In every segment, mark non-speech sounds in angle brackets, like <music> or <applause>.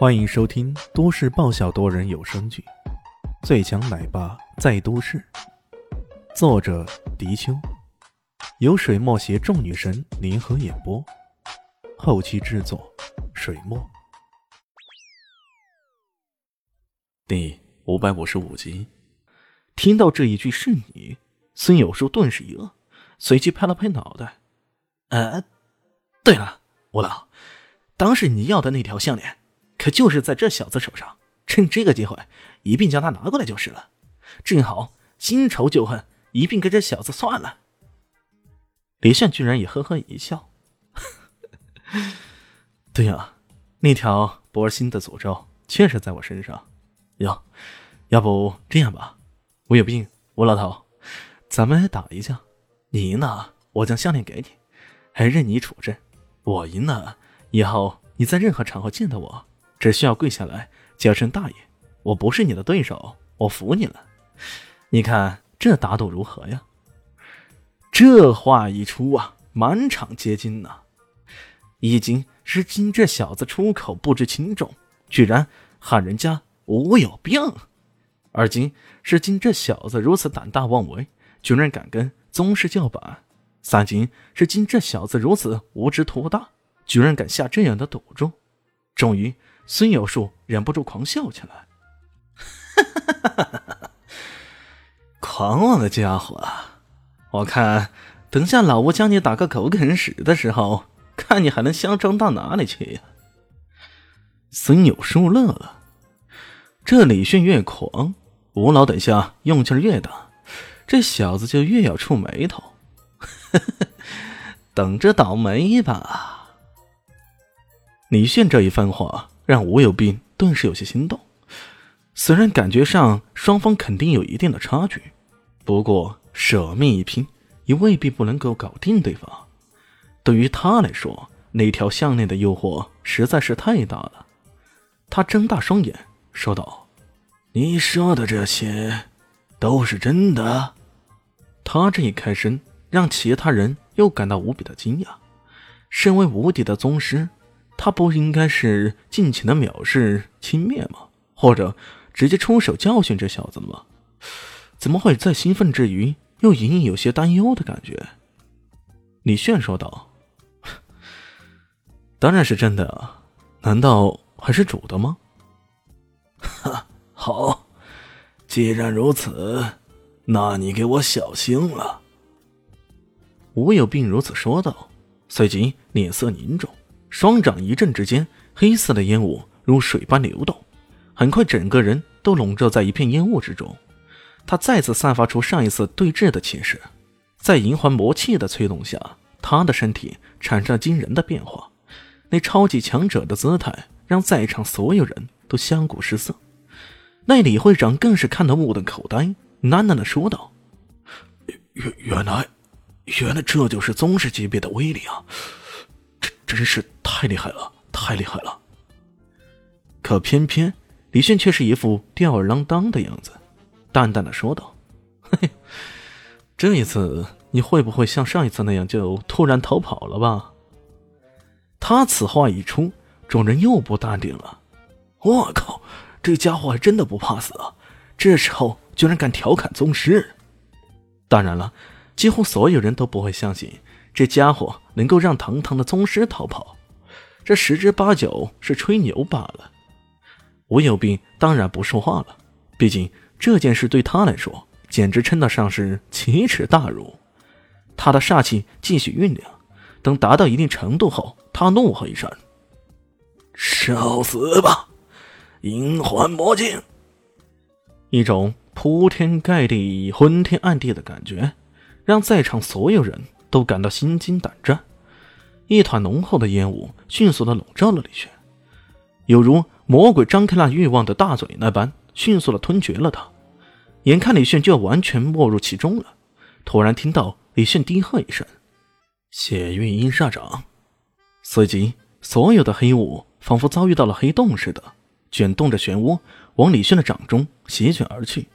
欢迎收听都市爆笑多人有声剧《最强奶爸在都市》，作者：迪秋，由水墨携众女神联合演播，后期制作：水墨。第五百五十五集，听到这一句是你，孙有树顿时一愣，随即拍了拍脑袋：“呃，对了，吴老，当时你要的那条项链。”可就是在这小子手上，趁这个机会一并将他拿过来就是了。正好新仇旧恨一并跟这小子算了。李炫居然也呵呵一笑：“ <laughs> 对呀，那条博尔辛的诅咒确实在我身上。哟，要不这样吧，我有病，吴老头，咱们打一架，你赢了，我将项链给你，还任你处置；我赢了，以后你在任何场合见到我。”只需要跪下来叫声大爷，我不是你的对手，我服你了。你看这打赌如何呀？这话一出啊，满场皆惊呐！一惊是惊这小子出口不知轻重，居然喊人家我有病；二惊是惊这小子如此胆大妄为，居然敢跟宗师叫板；三惊是惊这小子如此无知徒大，居然敢下这样的赌注。终于。孙有树忍不住狂笑起来，<laughs> 狂妄的家伙！我看等下老吴将你打个狗啃屎的时候，看你还能嚣张到哪里去呀！孙有树乐了，这李迅越狂，吴老等下用劲越大，这小子就越要触眉头，<laughs> 等着倒霉吧！李迅这一番话。让吴有斌顿时有些心动。虽然感觉上双方肯定有一定的差距，不过舍命一拼也未必不能够搞定对方。对于他来说，那条项链的诱惑实在是太大了。他睁大双眼说道：“你说的这些都是真的？”他这一开声，让其他人又感到无比的惊讶。身为无敌的宗师。他不应该是尽情的藐视、轻蔑吗？或者直接出手教训这小子吗？怎么会在兴奋之余又隐隐有些担忧的感觉？李炫说道：“当然是真的，难道还是主的吗？”哈，<laughs> 好，既然如此，那你给我小心了。”吴有病如此说道，随即脸色凝重。双掌一震之间，黑色的烟雾如水般流动，很快整个人都笼罩在一片烟雾之中。他再次散发出上一次对峙的气势，在银环魔气的催动下，他的身体产生了惊人的变化。那超级强者的姿态让在场所有人都相顾失色。那李会长更是看得目瞪口呆，喃喃地说道：“原原来，原来这就是宗师级别的威力啊！”真是太厉害了，太厉害了！可偏偏李迅却是一副吊儿郎当的样子，淡淡的说道：“嘿，<laughs> 这一次你会不会像上一次那样就突然逃跑了吧？”他此话一出，众人又不淡定了。我靠，这家伙还真的不怕死啊！这时候居然敢调侃宗师！当然了，几乎所有人都不会相信。这家伙能够让堂堂的宗师逃跑，这十之八九是吹牛罢了。吴有病当然不说话了，毕竟这件事对他来说简直称得上是奇耻大辱。他的煞气继续酝酿，等达到一定程度后，他怒喝一声：“受死吧！银环魔镜！”一种铺天盖地、昏天暗地的感觉，让在场所有人。都感到心惊胆战，一团浓厚的烟雾迅速的笼罩了李轩，犹如魔鬼张开那欲望的大嘴那般，迅速的吞绝了他。眼看李炫就要完全没入其中了，突然听到李炫低喝一声：“血运阴煞掌！”随即，所有的黑雾仿佛遭遇到了黑洞似的，卷动着漩涡往李炫的掌中席卷而去。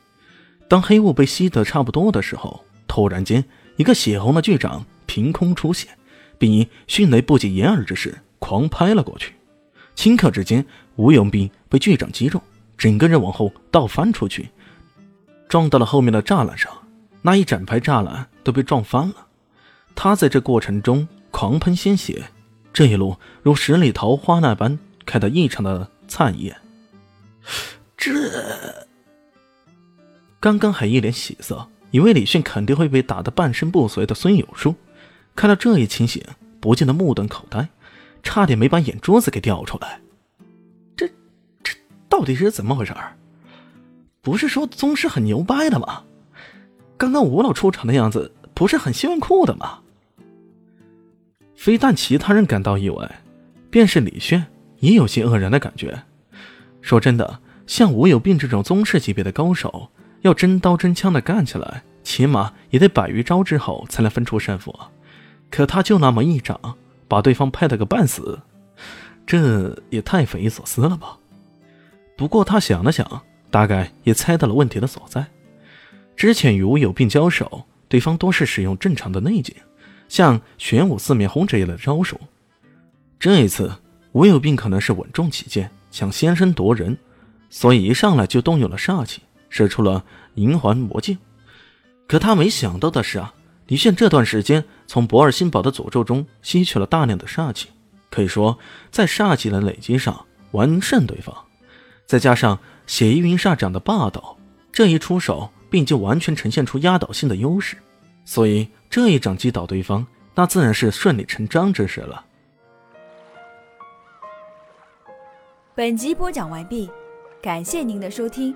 当黑雾被吸得差不多的时候，突然间。一个血红的巨掌凭空出现，并以迅雷不及掩耳之势狂拍了过去。顷刻之间，吴有斌被巨掌击中，整个人往后倒翻出去，撞到了后面的栅栏上，那一整排栅栏都被撞翻了。他在这过程中狂喷鲜血，这一路如十里桃花那般开得异常的灿艳。这刚刚还一脸喜色，以为李迅肯定会被打得半身不遂的孙有树，看到这一情形，不禁的目瞪口呆，差点没把眼珠子给掉出来。这这到底是怎么回事儿？不是说宗师很牛掰的吗？刚刚吴老出场的样子不是很炫酷的吗？非但其他人感到意外，便是李炫也有些愕然的感觉。说真的。像吴有病这种宗师级别的高手，要真刀真枪的干起来，起码也得百余招之后才能分出胜负。可他就那么一掌，把对方拍了个半死，这也太匪夷所思了吧？不过他想了想，大概也猜到了问题的所在。之前与吴有病交手，对方多是使用正常的内劲，像玄武四面轰这样的招数。这一次，吴有病可能是稳重起见，想先声夺人。所以一上来就动用了煞气，使出了银环魔镜。可他没想到的是啊，李炫这段时间从博尔新堡的诅咒中吸取了大量的煞气，可以说在煞气的累积上完胜对方。再加上血衣云煞掌的霸道，这一出手便就完全呈现出压倒性的优势。所以这一掌击倒对方，那自然是顺理成章之事了。本集播讲完毕。感谢您的收听，